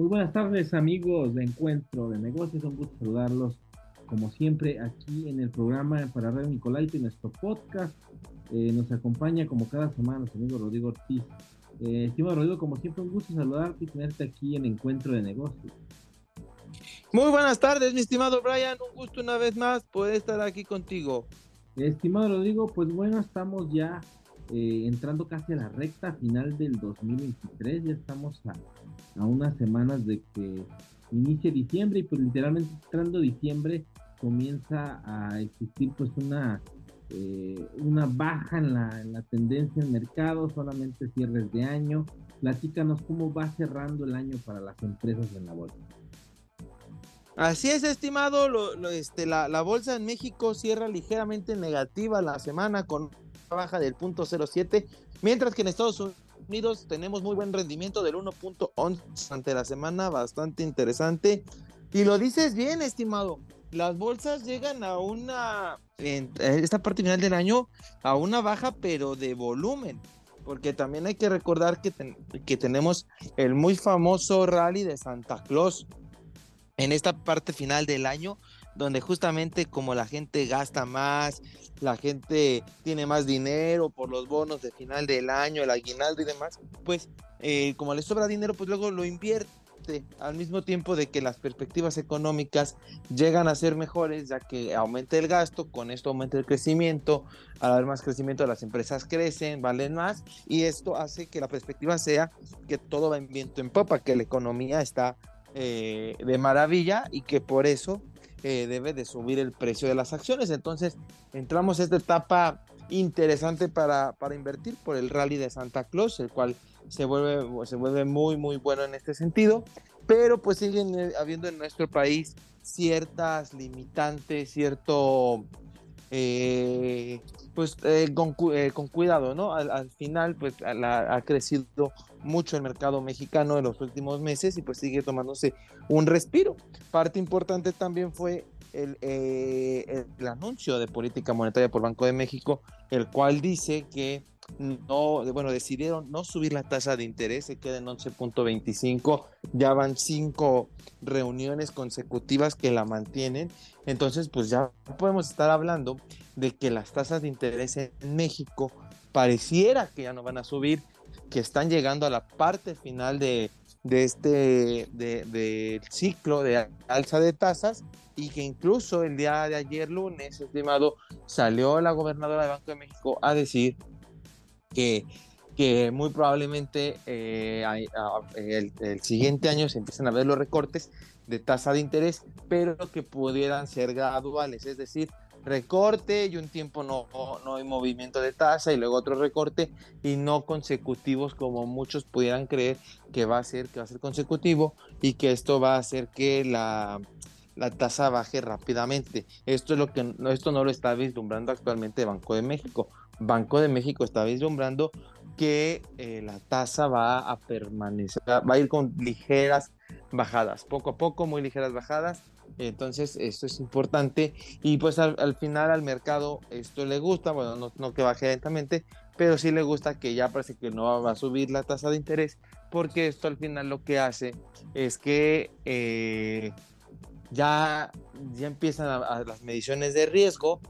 Muy buenas tardes amigos de Encuentro de Negocios, un gusto saludarlos como siempre aquí en el programa para Radio Nicolaito y nuestro podcast. Eh, nos acompaña como cada semana nuestro amigo Rodrigo Ortiz. Eh, estimado Rodrigo, como siempre un gusto saludarte y tenerte aquí en Encuentro de Negocios. Muy buenas tardes, mi estimado Brian. Un gusto una vez más poder estar aquí contigo. Estimado Rodrigo, pues bueno, estamos ya eh, entrando casi a la recta final del 2023. Ya estamos a, unas semanas de que inicie diciembre y pues literalmente entrando diciembre comienza a existir pues una eh, una baja en la, en la tendencia en mercado, solamente cierres de año. Platícanos cómo va cerrando el año para las empresas en la bolsa. Así es, estimado. este, la, bolsa en México cierra ligeramente negativa la semana con baja del punto 07, mientras que en Estados Unidos tenemos muy buen rendimiento del 1.11 ante la semana, bastante interesante. Y lo dices bien, estimado. Las bolsas llegan a una, en esta parte final del año, a una baja, pero de volumen. Porque también hay que recordar que, que tenemos el muy famoso rally de Santa Claus en esta parte final del año, donde justamente como la gente gasta más, la gente tiene más dinero por los bonos de final del año, el aguinaldo y demás, pues eh, como le sobra dinero, pues luego lo invierte al mismo tiempo de que las perspectivas económicas llegan a ser mejores, ya que aumenta el gasto, con esto aumenta el crecimiento, al haber más crecimiento las empresas crecen, valen más, y esto hace que la perspectiva sea que todo va en viento en popa, que la economía está eh, de maravilla y que por eso eh, debe de subir el precio de las acciones. Entonces entramos a esta etapa interesante para, para invertir por el rally de Santa Claus, el cual se vuelve, se vuelve muy, muy bueno en este sentido, pero pues siguen eh, habiendo en nuestro país ciertas limitantes, cierto, eh, pues eh, con, cuidado, ¿no? Al, final, pues ha crecido mucho el mercado mexicano en los últimos meses y pues sigue tomándose un respiro. Parte importante también fue el, el anuncio de política monetaria por Banco de México, el cual dice que no, bueno, decidieron no subir la tasa de interés, se queda en 11.25, ya van cinco reuniones consecutivas que la mantienen, entonces pues ya podemos estar hablando de que las tasas de interés en México pareciera que ya no van a subir, que están llegando a la parte final de, de este de, ciclo de alza de tasas y que incluso el día de ayer lunes, estimado, salió la gobernadora del Banco de México a decir que, que muy probablemente eh, el, siguiente año se empiezan a ver los recortes de tasa de interés, pero que pudieran ser graduales, es decir, recorte y un tiempo no, no, hay movimiento de tasa y luego otro recorte y no consecutivos como muchos pudieran creer que va a ser, que va a ser consecutivo y que esto va a hacer que la, la tasa baje rápidamente. Esto es lo que esto no lo está vislumbrando actualmente Banco de México. Banco de México está vislumbrando que eh, la tasa va a permanecer, va a ir con ligeras bajadas, poco a poco, muy ligeras bajadas. Entonces, esto es importante. Y pues al, final al mercado esto le gusta, bueno, no, que baje lentamente, pero sí le gusta que ya parece que no va a subir la tasa de interés, porque esto al final lo que hace es que eh, ya, ya empiezan las mediciones de riesgo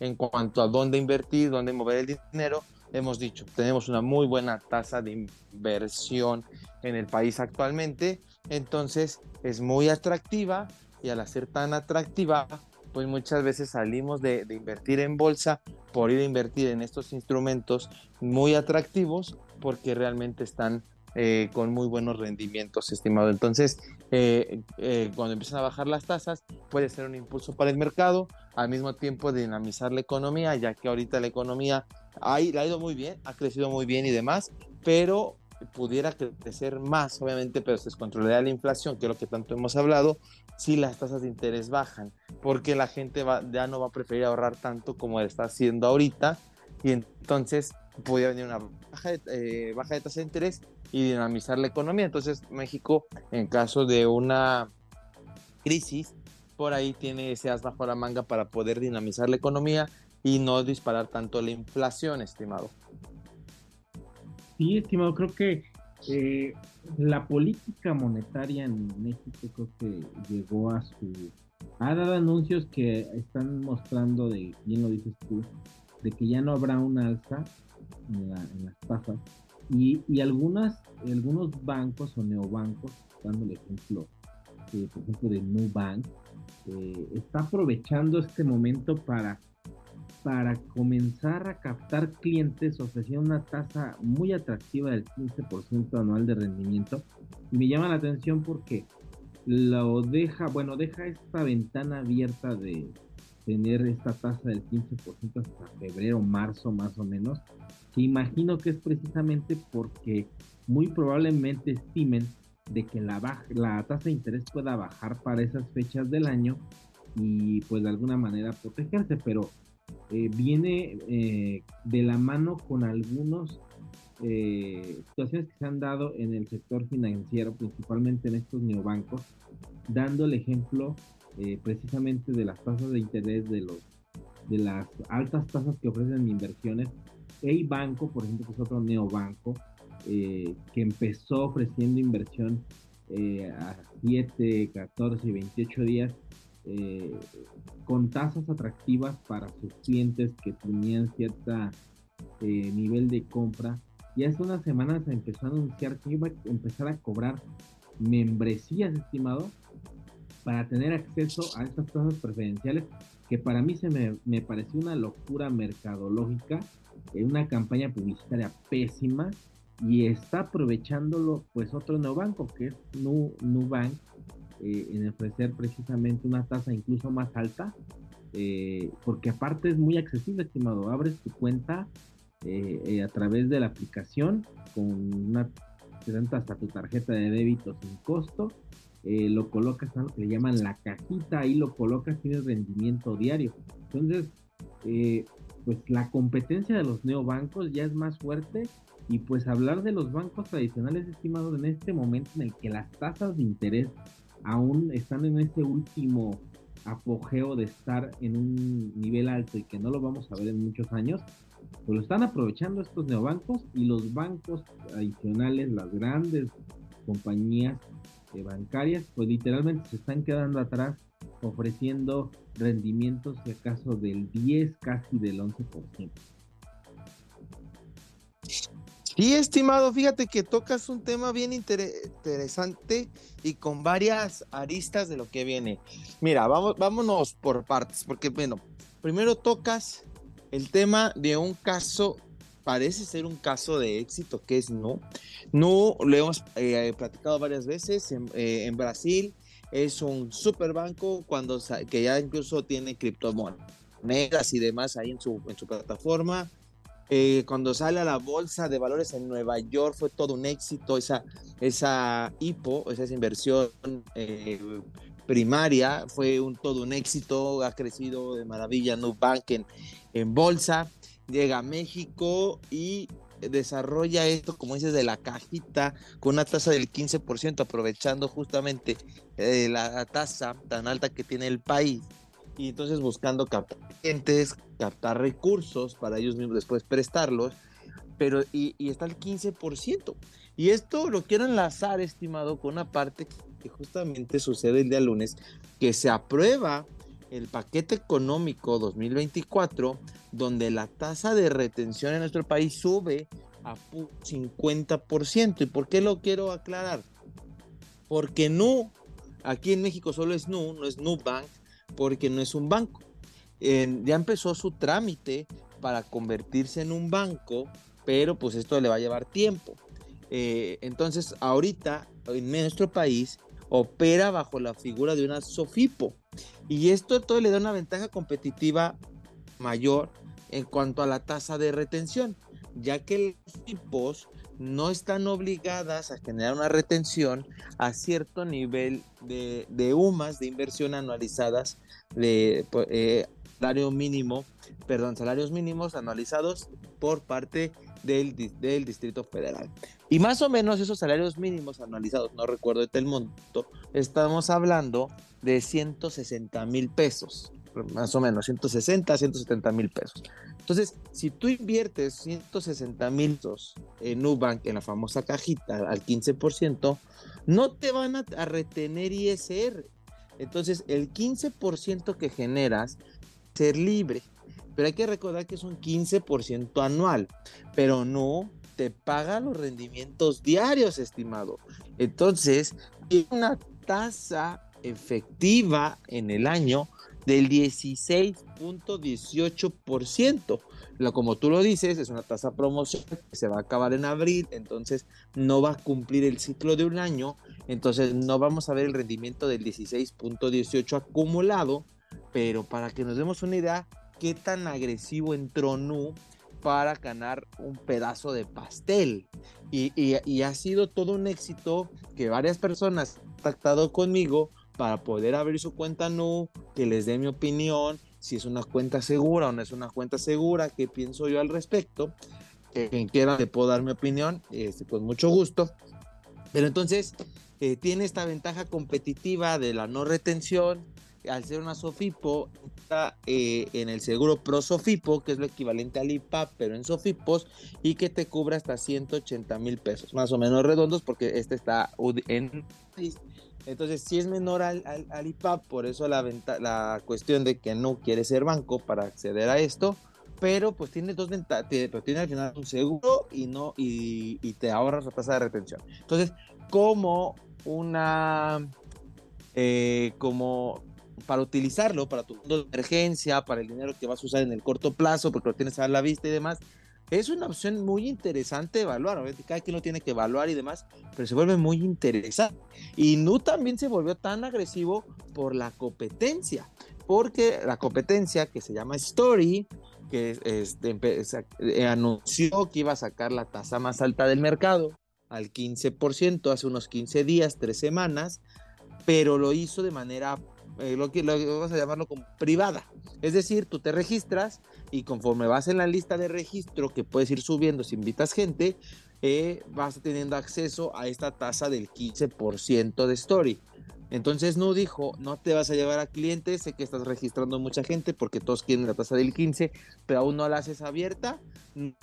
en cuanto a dónde invertir, dónde mover el dinero. Hemos dicho, tenemos una muy buena tasa de inversión en el país actualmente, entonces es muy atractiva y al ser tan atractiva, pues muchas veces salimos de, de, invertir en bolsa por ir a invertir en estos instrumentos muy atractivos porque realmente están eh, con muy buenos rendimientos, estimado. Entonces, eh, eh, cuando empiezan a bajar las tasas, puede ser un impulso para el mercado, al mismo tiempo dinamizar la economía, ya que ahorita la economía ha, ha ido muy bien, ha crecido muy bien y demás, pero pudiera crecer más, obviamente, pero se descontrolaría la inflación, que es lo que tanto hemos hablado, si las tasas de interés bajan, porque la gente va, ya no va a preferir ahorrar tanto como está haciendo ahorita, y entonces podría venir una baja de, baja de tasa de interés y dinamizar la economía. Entonces México, en caso de una crisis, por ahí tiene ese as bajo la manga para poder dinamizar la economía y no disparar tanto la inflación, estimado. Sí, estimado, creo que Eh, la política monetaria en México creo que llegó a su... Ha dado anuncios que están mostrando, de, bien lo dices tú, de que ya no habrá un alza en, las tasas y, y, algunas, algunos bancos o neobancos, dando el ejemplo, eh, por ejemplo, de Nubank, eh, está aprovechando este momento para para comenzar a captar clientes ofrecía una tasa muy atractiva del 15% anual de rendimiento. Y me llama la atención porque lo deja, bueno, deja esta ventana abierta de tener esta tasa del 15% hasta febrero, marzo más o menos, que imagino que es precisamente porque muy probablemente estimen de que la, la tasa de interés pueda bajar para esas fechas del año y pues de alguna manera protegerse, pero eh, viene eh, de la mano con algunas eh, situaciones que se han dado en el sector financiero, principalmente en estos neobancos, dando el ejemplo precisamente de las tasas de interés de los de las altas tasas que ofrecen inversiones. Hey Banco, por ejemplo, que es otro neobanco, que empezó ofreciendo inversión a 7, 14 y 28 días eh, con tasas atractivas para sus clientes que tenían cierto eh, nivel de compra. Y hace unas semanas empezó a anunciar que iba a empezar a cobrar membresías, estimado, para tener acceso a estas tasas preferenciales, que para mí se me, me pareció una locura mercadológica, eh, una campaña publicitaria pésima, y está aprovechándolo pues otro neobanco, que es Nubank, eh, en ofrecer precisamente una tasa incluso más alta, eh, porque aparte es muy accesible, estimado. Abres tu cuenta eh, a través de la aplicación con una hasta tu tarjeta de débito sin costo. Lo colocas que le llaman la cajita, ahí lo colocas, tienes rendimiento diario. Entonces, pues la competencia de los neobancos ya es más fuerte y pues hablar de los bancos tradicionales, estimados, en este momento en el que las tasas de interés aún están en ese último apogeo de estar en un nivel alto y que no lo vamos a ver en muchos años, pues lo están aprovechando estos neobancos y los bancos adicionales, las grandes compañías eh, bancarias, pues literalmente se están quedando atrás ofreciendo rendimientos si acaso del 10, casi del 11%. Sí, estimado, fíjate que tocas un tema bien interesante y con varias aristas de lo que viene. Mira, vamos, vámonos por partes, porque bueno, primero tocas el tema de un caso, parece ser un caso de éxito, que es no. No, lo hemos eh, platicado varias veces en, eh, Brasil, es un super banco cuando, que ya incluso tiene criptomonedas y demás ahí en su, en su plataforma. Eh, cuando sale a la bolsa de valores en Nueva York fue todo un éxito, esa, esa IPO, esa inversión eh, primaria fue un, todo un éxito, ha crecido de maravilla Nubank en, en bolsa, llega a México y desarrolla esto, como dices, de la cajita con una tasa del 15%, aprovechando justamente eh, la tasa tan alta que tiene el país y entonces buscando captar clientes, captar recursos para ellos mismos después prestarlos, pero y, está el 15%. Y esto lo quiero enlazar, estimado, con una parte que justamente sucede el día lunes, que se aprueba el paquete económico 2024, donde la tasa de retención en nuestro país sube a 50%. ¿Y por qué lo quiero aclarar? Porque no, aquí en México solo es NU, no es Nubank, porque no es un banco. ya empezó su trámite para convertirse en un banco, pero pues esto le va a llevar tiempo. Eh, entonces, ahorita en nuestro país opera bajo la figura de una SOFIPO. Y esto todo le da una ventaja competitiva mayor en cuanto a la tasa de retención, ya que las SOFIPOS no están obligadas a generar una retención a cierto nivel de, de UMAS, de inversión anualizadas, de eh, salario mínimo, perdón, salarios mínimos anualizados por parte del, Distrito Federal. Y más o menos esos salarios mínimos anualizados, no recuerdo el monto, estamos hablando de 160 mil pesos más o menos 160, 170 mil pesos. Entonces, si tú inviertes 160 mil pesos en Nubank, en la famosa cajita, al 15%, no te van a, retener ISR. Entonces, el 15% que generas, ser libre. Pero hay que recordar que es un 15% anual, pero no te paga los rendimientos diarios, estimado. Entonces, hay una tasa efectiva en el año del 16.18%. Como tú lo dices, es una tasa promocional que se va a acabar en abril, entonces no va a cumplir el ciclo de un año, entonces no vamos a ver el rendimiento del 16.18 acumulado, pero para que nos demos una idea, qué tan agresivo entró Nu para ganar un pedazo de pastel. Y, ha sido todo un éxito que varias personas han contactado conmigo para poder abrir su cuenta Nu, que les dé mi opinión, si es una cuenta segura o no es una cuenta segura, qué pienso yo al respecto. quien quiera le puedo dar mi opinión, este, con mucho gusto. Pero entonces eh, tiene esta ventaja competitiva de la no retención, al ser una Sofipo, está eh, en el seguro Pro Sofipo, que es lo equivalente al IPAP, pero en Sofipos, y que te cubre hasta 180 mil pesos, más o menos redondos, porque este está en... Entonces, si es menor al, al, IPAP, por eso la, la cuestión de que no quiere ser banco para acceder a esto, pero pues tiene dos ventajas, pero tiene al final un seguro y no y, y te ahorras la tasa de retención. Entonces, como una eh, como para utilizarlo para tu fondo de emergencia, para el dinero que vas a usar en el corto plazo, porque lo tienes a la vista y demás. Es una opción muy interesante de evaluar. Cada quien lo tiene que evaluar y demás, pero se vuelve muy interesante. Y Nu también se volvió tan agresivo por la competencia, porque la competencia que se llama Story, que eh, anunció que iba a sacar la tasa más alta del mercado al 15% hace unos 15 días, tres semanas, pero lo hizo de manera eh, lo que vamos a llamarlo como privada. Es decir, tú te registras y conforme vas en la lista de registro que puedes ir subiendo si invitas gente, eh, vas teniendo acceso a esta tasa del 15% de story. Entonces no dijo, no te vas a llevar a clientes, sé que estás registrando mucha gente porque todos quieren la tasa del 15, pero aún no la haces abierta.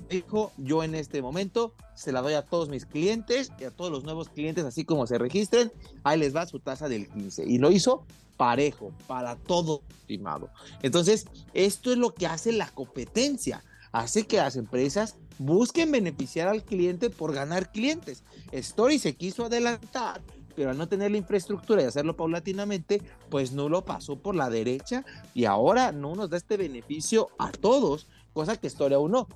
Dijo, yo en este momento se la doy a todos mis clientes y a todos los nuevos clientes, así como se registren, ahí les va su tasa del 15. Y lo hizo parejo para todo, estimado. Entonces, esto es lo que hace la competencia. Hace que las empresas busquen beneficiar al cliente por ganar clientes. Story se quiso adelantar, pero al no tener la infraestructura y hacerlo paulatinamente, pues no lo pasó por la derecha y ahora no nos da este beneficio a todos, cosa que Story aún no.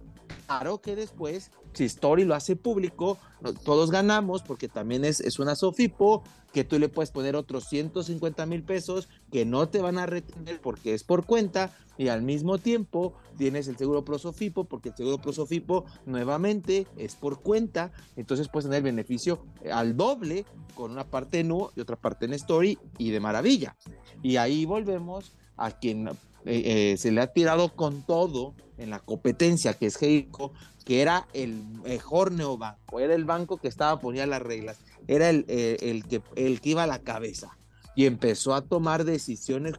Claro que después, si Story lo hace público, todos ganamos porque también es, es una Sofipo, que tú le puedes poner otros 150 mil pesos que no te van a retener porque es por cuenta y al mismo tiempo tienes el seguro prosofipo porque el seguro prosofipo nuevamente es por cuenta, entonces puedes tener beneficio al doble con una parte en U y otra parte en Story y de maravilla. Y ahí volvemos a quien eh, eh, se le ha tirado con todo en la competencia que es Heico, que era el mejor neobanco, era el banco que estaba poniendo las reglas era el, eh, el, que, el que iba a la cabeza y empezó a tomar decisiones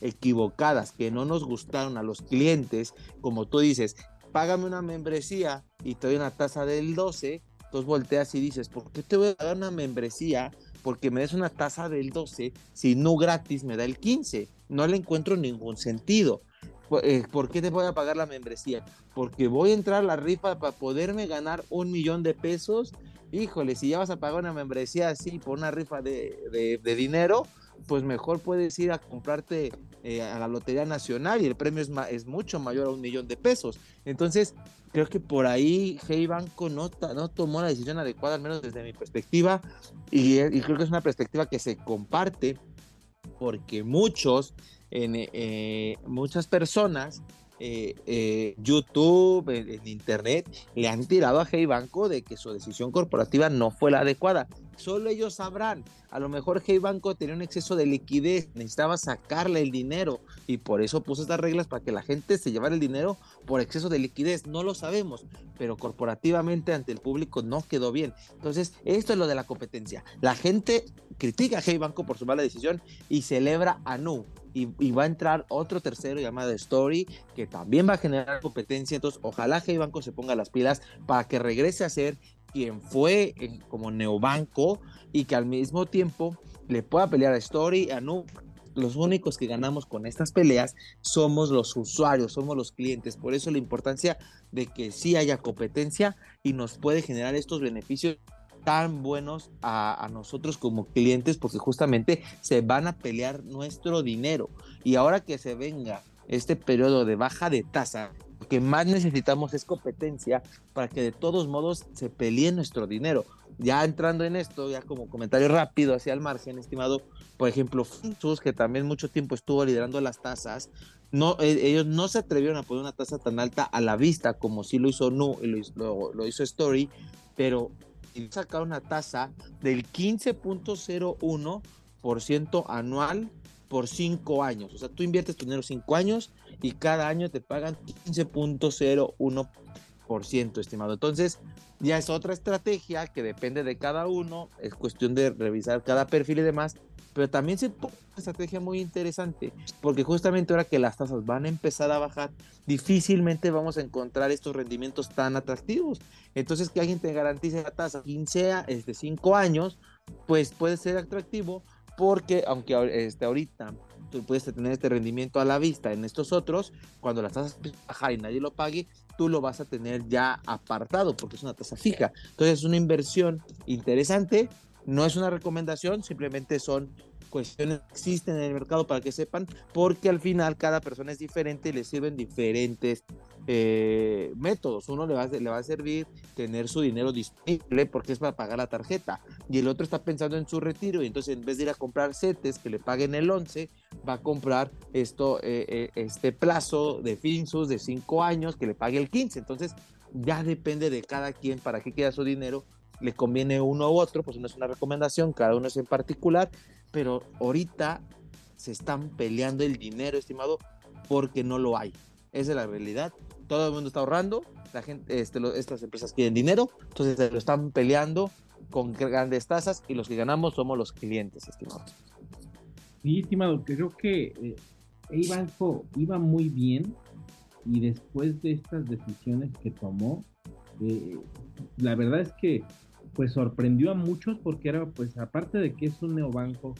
equivocadas que no nos gustaron a los clientes, como tú dices, págame una membresía y te doy una tasa del 12, entonces volteas y dices, ¿por qué te voy a dar una membresía? Porque me des una tasa del 12 si no gratis me da el 15. No le encuentro ningún sentido. Eh, ¿Por qué te voy a pagar la membresía? Porque voy a entrar a la rifa para poderme ganar un millón de pesos híjole, si ya vas a pagar una membresía así por una rifa de, dinero, pues mejor puedes ir a comprarte eh, a la Lotería Nacional y el premio es, es mucho mayor a un millón de pesos. Entonces, creo que por ahí Hey Banco no, no tomó la decisión adecuada, al menos desde mi perspectiva, y, creo que es una perspectiva que se comparte porque muchos, en, eh, muchas personas eh, eh, YouTube, en, Internet, le han tirado a Hey Banco de que su decisión corporativa no fue la adecuada. Solo ellos sabrán. A lo mejor Hey Banco tenía un exceso de liquidez, necesitaba sacarle el dinero y por eso puso estas reglas para que la gente se llevara el dinero por exceso de liquidez. No lo sabemos, pero corporativamente ante el público no quedó bien. Entonces, esto es lo de la competencia. La gente critica a Hey Banco por su mala decisión y celebra a Nu y, va a entrar otro tercero llamado Story que también va a generar competencia. Entonces, ojalá que Banco se ponga las pilas para que regrese a ser quien fue como neobanco y que al mismo tiempo le pueda pelear a Story, a Nu. Los únicos que ganamos con estas peleas somos los usuarios, somos los clientes. Por eso la importancia de que sí haya competencia y nos puede generar estos beneficios tan buenos a, nosotros como clientes porque justamente se van a pelear nuestro dinero. Y ahora que se venga este periodo de baja de tasa, lo que más necesitamos es competencia para que de todos modos se pelee nuestro dinero. Ya entrando en esto, ya como comentario rápido hacia el margen, estimado, por ejemplo, Finsus, que también mucho tiempo estuvo liderando las tasas, no, e, ellos no se atrevieron a poner una tasa tan alta a la vista como sí lo hizo Nu y lo, lo hizo Story, pero sacar una tasa del 15.01% anual por cinco años. O sea, tú inviertes tu dinero cinco años y cada año te pagan 15.01%, estimado. Entonces, ya es otra estrategia que depende de cada uno, es cuestión de revisar cada perfil y demás, pero también se una estrategia muy interesante, porque justamente ahora que las tasas van a empezar a bajar, difícilmente vamos a encontrar estos rendimientos tan atractivos. Entonces, que alguien te garantice la tasa 15 este, 5 años, pues puede ser atractivo, porque aunque este, ahorita tú puedes tener este rendimiento a la vista en estos otros, cuando las tasas bajan y nadie lo pague, tú lo vas a tener ya apartado porque es una tasa fija. Entonces es una inversión interesante, no es una recomendación, simplemente son cuestiones que existen en el mercado para que sepan, porque al final cada persona es diferente y le sirven diferentes eh, métodos. Uno le va, le va a servir tener su dinero disponible porque es para pagar la tarjeta y el otro está pensando en su retiro y entonces en vez de ir a comprar setes que le paguen el 11, va a comprar esto, eh, eh, este plazo de Finsus de 5 años que le pague el 15. Entonces ya depende de cada quien para qué queda su dinero le conviene uno u otro, pues no es una recomendación, cada uno es en particular, pero ahorita se están peleando el dinero, estimado, porque no lo hay. Esa es la realidad. Todo el mundo está ahorrando, la gente, este, estas empresas quieren dinero, entonces se lo están peleando con grandes tasas y los que ganamos somos los clientes, estimado. Sí, estimado, creo que eh, iba muy bien y después de estas decisiones que tomó, eh, la verdad es que pues sorprendió a muchos porque era, pues aparte de que es un neobanco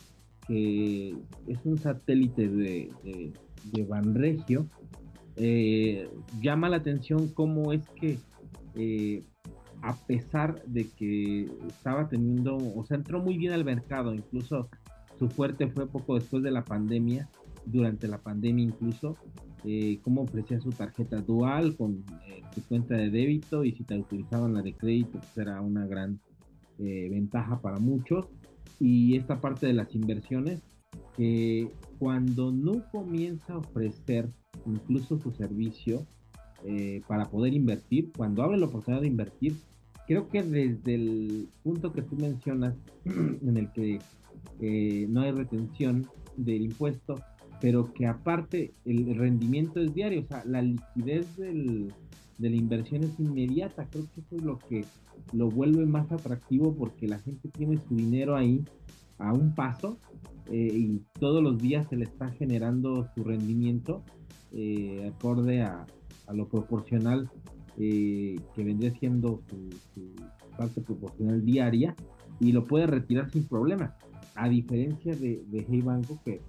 que es un satélite de, de, Banregio, eh, llama la atención cómo es que eh, a pesar de que estaba teniendo, o sea, entró muy bien al mercado, incluso su fuerte fue poco después de la pandemia, durante la pandemia incluso, eh, cómo ofrecía su tarjeta dual con eh, su cuenta de débito y si te utilizaban la de crédito, pues era una gran eh, ventaja para muchos. Y esta parte de las inversiones, que cuando no comienza a ofrecer incluso su servicio para poder invertir, cuando abre la oportunidad de invertir, creo que desde el punto que tú mencionas, en el que no hay retención del impuesto, pero que aparte el rendimiento es diario, o sea, la liquidez del, de la inversión es inmediata. Creo que eso es lo que lo vuelve más atractivo porque la gente tiene su dinero ahí a un paso eh, y todos los días se le está generando su rendimiento eh, acorde a, lo proporcional eh, que vendría siendo su, parte proporcional diaria y lo puede retirar sin problema. A diferencia de, de Hey Banco que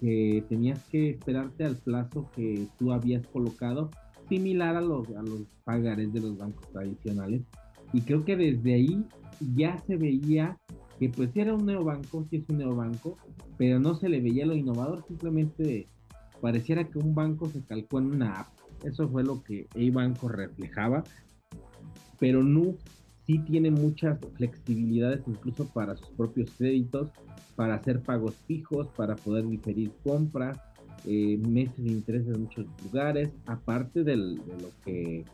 que tenías que esperarte al plazo que tú habías colocado, similar a los, a los pagares de los bancos tradicionales. Y creo que desde ahí ya se veía que pues era un neobanco, sí es un neobanco, pero no se le veía lo innovador, simplemente pareciera que un banco se calcó en una app. Eso fue lo que el banco reflejaba, pero no sí tiene muchas flexibilidades incluso para sus propios créditos, para hacer pagos fijos, para poder diferir compras, eh, meses de interés en muchos lugares, aparte de lo que,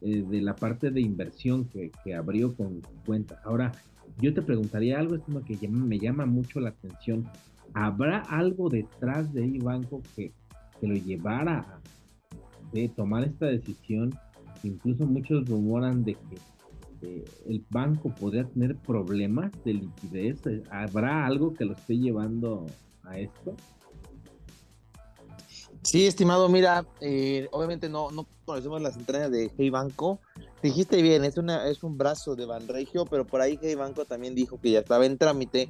eh, de la parte de inversión que, abrió con cuenta. Ahora, yo te preguntaría algo, esto que me llama mucho la atención. ¿Habrá algo detrás de banco que, que lo llevara a tomar esta decisión? Incluso muchos rumoran de que el banco podría tener problemas de liquidez? ¿Habrá algo que lo esté llevando a esto? Sí, estimado, mira, eh, obviamente no, no conocemos las entrañas de Hey Banco. Dijiste bien, es, un brazo de Banregio, pero por ahí Hey Banco también dijo que ya estaba en trámite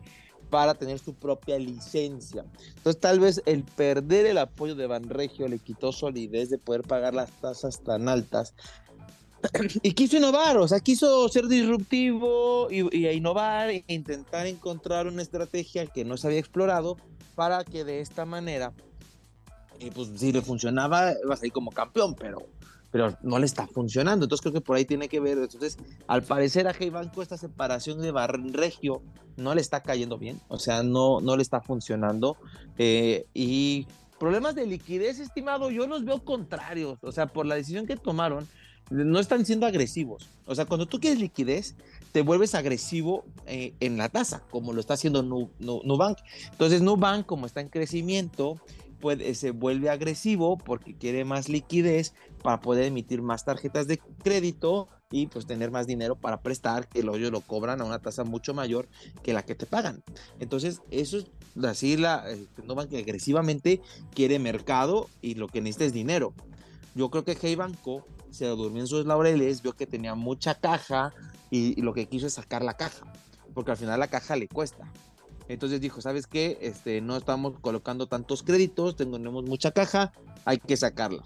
para tener su propia licencia. Entonces, tal vez el perder el apoyo de Banregio le quitó solidez de poder pagar las tasas tan altas. y quiso innovar, o sea, quiso ser disruptivo y innovar e intentar encontrar una estrategia que no se había explorado para que de esta manera y pues si le funcionaba, va a salir como campeón, pero, pero no le está funcionando. Entonces creo que por ahí tiene que ver. Entonces, al parecer a Hey Banco esta separación de Regio no le está cayendo bien, o sea, no, no le está funcionando. Eh, y problemas de liquidez, estimado, yo los veo contrarios. O sea, por la decisión que tomaron, no están siendo agresivos. O sea, cuando tú quieres liquidez, te vuelves agresivo eh, en la tasa, como lo está haciendo Nubank. Entonces, Nubank, como está en crecimiento, se vuelve agresivo porque quiere más liquidez para poder emitir más tarjetas de crédito y pues tener más dinero para prestar, que ellos lo cobran a una tasa mucho mayor que la que te pagan. Entonces, eso es así, la este, no que agresivamente quiere mercado y lo que necesita es dinero. Yo creo que Hey Banco se durmió en sus laureles, vio que tenía mucha caja y lo que quiso es sacar la caja, porque al final la caja le cuesta. Entonces dijo, ¿sabes qué? Este, no estamos colocando tantos créditos, tenemos mucha caja, hay que sacarla.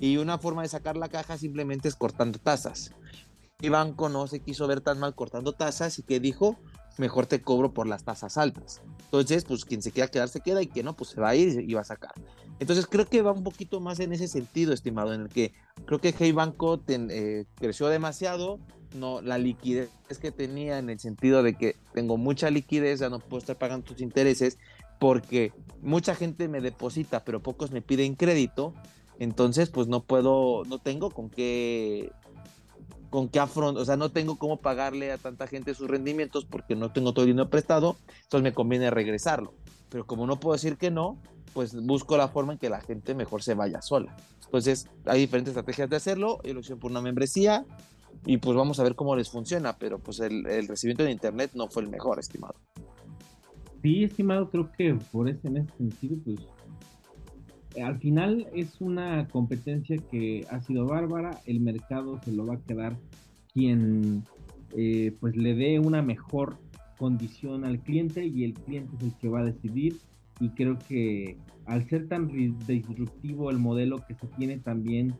Y una forma de sacar la caja simplemente es cortando tasas. Y banco no se quiso ver tan mal cortando tasas y que dijo, mejor te cobro por las tasas altas. Entonces, pues quien se quiera quedar se queda y que no, pues se va a ir y va a sacar. Entonces creo que va un poquito más en ese sentido, estimado, en el que creo que Hey Banco eh, creció demasiado, no, la liquidez que tenía en el sentido de que tengo mucha liquidez, ya no puedo estar pagando tus intereses porque mucha gente me deposita, pero pocos me piden crédito, entonces pues no puedo, no tengo con qué con qué afrontar, o sea, no tengo cómo pagarle a tanta gente sus rendimientos porque no tengo todo el dinero prestado, entonces me conviene regresarlo. Pero como no puedo decir que no, pues busco la forma en que la gente mejor se vaya sola. Entonces, hay diferentes estrategias de hacerlo. Hice por una membresía, y pues vamos a ver cómo les funciona, pero pues el, recibimiento de internet no fue el mejor, estimado. Sí, estimado, creo que por ese, en ese sentido, pues al final es una competencia que ha sido bárbara, el mercado se lo va a quedar quien eh, pues le dé una mejor condición al cliente y el cliente es el que va a decidir y creo que al ser tan disruptivo el modelo que se tiene también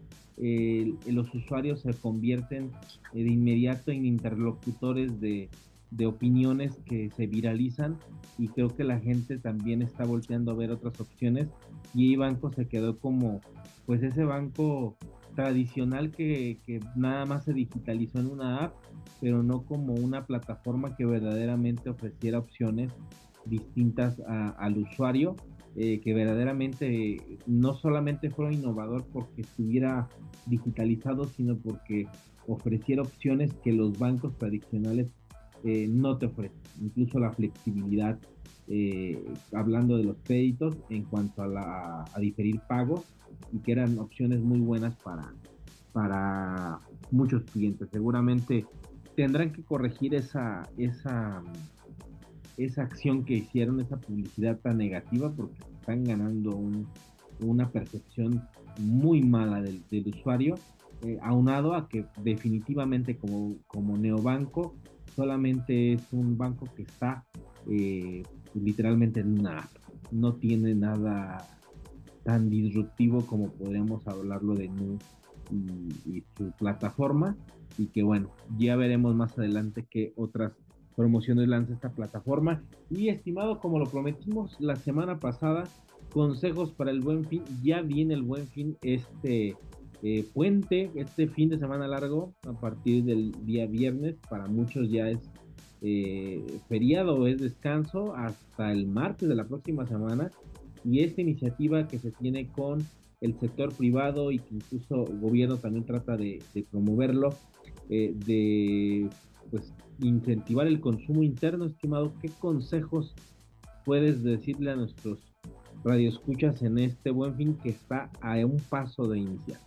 los usuarios se convierten de inmediato en interlocutores de, opiniones que se viralizan y creo que la gente también está volteando a ver otras opciones y banco se quedó como pues ese banco tradicional que, nada más se digitalizó en una app pero no como una plataforma que verdaderamente ofreciera opciones distintas al usuario eh, que verdaderamente no solamente fuera innovador porque estuviera digitalizado, sino porque ofreciera opciones que los bancos tradicionales eh, no te ofrecen, incluso la flexibilidad, eh, hablando de los créditos en cuanto a, la, a diferir pagos, y que eran opciones muy buenas para, para muchos clientes. Seguramente tendrán que corregir esa, esa esa acción que hicieron, esa publicidad tan negativa, porque están ganando una percepción muy mala del, usuario, eh, aunado a que definitivamente como, como neobanco solamente es un banco que está eh, literalmente en una app, no tiene nada tan disruptivo como podríamos hablarlo de Nu y, y su plataforma. Y que bueno, ya veremos más adelante qué otras promociones lanza esta plataforma. Y estimado, como lo prometimos la semana pasada, consejos para el buen fin. Ya viene el buen fin este eh, puente, este fin de semana largo, a partir del día viernes. Para muchos ya es eh, feriado, es descanso hasta el martes de la próxima semana. Y esta iniciativa que se tiene con el sector privado y que incluso el gobierno también trata de, promoverlo, eh, de pues incentivar el consumo interno, estimado, ¿qué consejos puedes decirle a nuestros radioescuchas en este buen fin que está a un paso de iniciar?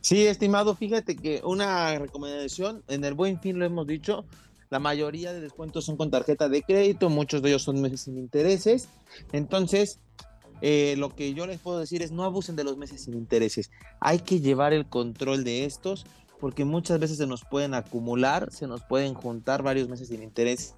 Sí, estimado, fíjate que una recomendación, en el buen fin lo hemos dicho, la mayoría de descuentos son con tarjeta de crédito, muchos de ellos son meses sin intereses, entonces eh, lo que yo les puedo decir es no abusen de los meses sin intereses. Hay que llevar el control de estos porque muchas veces se nos pueden acumular, se nos pueden juntar varios meses sin intereses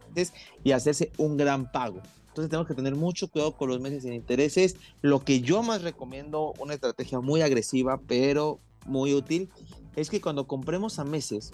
y hacerse un gran pago. Entonces tenemos que tener mucho cuidado con los meses sin intereses. Lo que yo más recomiendo, una estrategia muy agresiva, pero muy útil, es que cuando compremos a meses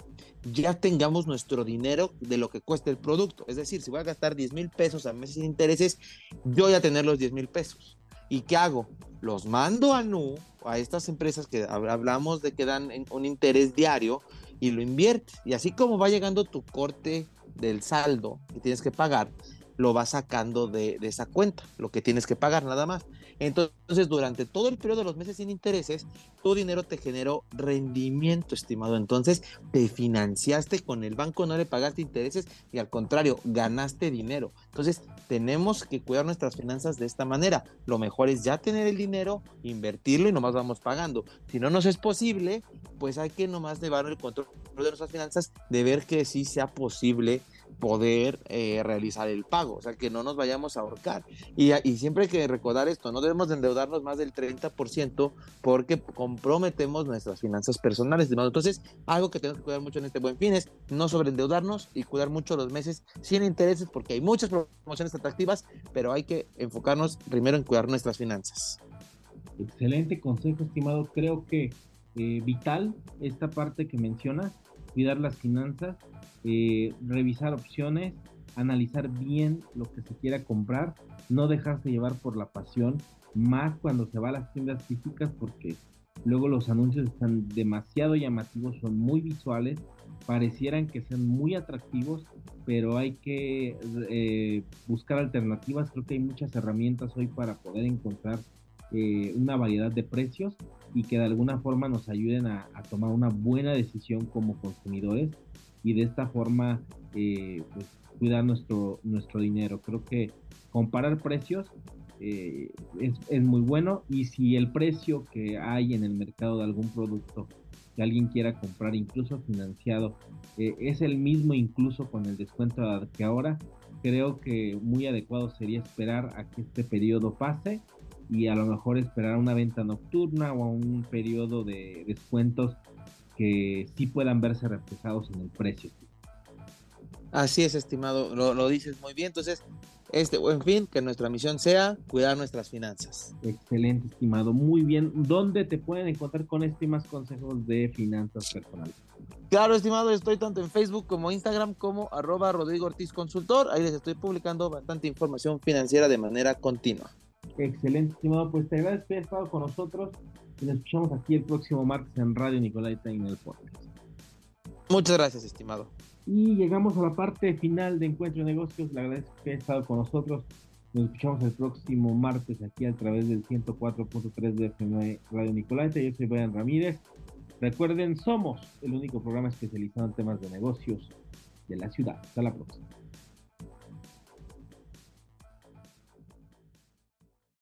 ya tengamos nuestro dinero de lo que cuesta el producto. Es decir, si voy a gastar 10 mil pesos a meses sin intereses, yo voy a tener los 10 mil pesos. ¿Y qué hago? Los mando a NU, a estas empresas que hablamos de que dan un interés diario y lo inviertes. Y así como va llegando tu corte del saldo que tienes que pagar, lo vas sacando de, de esa cuenta, lo que tienes que pagar nada más. Entonces, durante todo el periodo de los meses sin intereses, tu dinero te generó rendimiento, estimado. Entonces, te financiaste con el banco, no le pagaste intereses y al contrario, ganaste dinero. Entonces, tenemos que cuidar nuestras finanzas de esta manera. Lo mejor es ya tener el dinero, invertirlo y nomás vamos pagando. Si no nos es posible, pues hay que nomás llevar el control de nuestras finanzas, de ver que sí sea posible poder eh, realizar el pago, o sea, que no nos vayamos a ahorcar. Y, siempre hay que recordar esto, no debemos de endeudarnos más del 30% porque comprometemos nuestras finanzas personales. Entonces, algo que tenemos que cuidar mucho en este buen fin es no sobreendeudarnos y cuidar mucho los meses sin intereses porque hay muchas promociones atractivas, pero hay que enfocarnos primero en cuidar nuestras finanzas. Excelente consejo, estimado. Creo que eh, vital esta parte que menciona, cuidar las finanzas eh, revisar opciones, analizar bien lo que se quiera comprar, no dejarse llevar por la pasión, más cuando se va a las tiendas físicas porque luego los anuncios están demasiado llamativos, son muy visuales, parecieran que sean muy atractivos, pero hay que eh, buscar alternativas. Creo que hay muchas herramientas hoy para poder encontrar eh, una variedad de precios y que de alguna forma nos ayuden a tomar una buena decisión como consumidores y de esta forma eh, pues, cuidar nuestro, nuestro dinero. Creo que comparar precios eh, es, muy bueno y si el precio que hay en el mercado de algún producto que alguien quiera comprar, incluso financiado, es el mismo incluso con el descuento que ahora, creo que muy adecuado sería esperar a que este periodo pase y a lo mejor esperar una venta nocturna o a un periodo de descuentos que sí puedan verse reflejados en el precio. Así es, estimado, lo, dices muy bien. Entonces, este buen fin, que nuestra misión sea cuidar nuestras finanzas. Excelente, estimado. Muy bien. ¿Dónde te pueden encontrar con este y más consejos de finanzas personales? Claro, estimado, estoy tanto en Facebook como Instagram como arroba Rodrigo Ortiz Consultor. Ahí les estoy publicando bastante información financiera de manera continua. Excelente, estimado. Pues te agradezco que hayas estado con nosotros y nos escuchamos aquí el próximo martes en Radio Nicolaita en el podcast. Muchas gracias, estimado. Y llegamos a la parte final de Encuentro de Negocios. Le agradezco que haya estado con nosotros. Nos escuchamos el próximo martes aquí a través del 104.3 de FM Radio Nicolaita. Yo soy Brian Ramírez. Recuerden, somos el único programa especializado en temas de negocios de la ciudad. Hasta la próxima.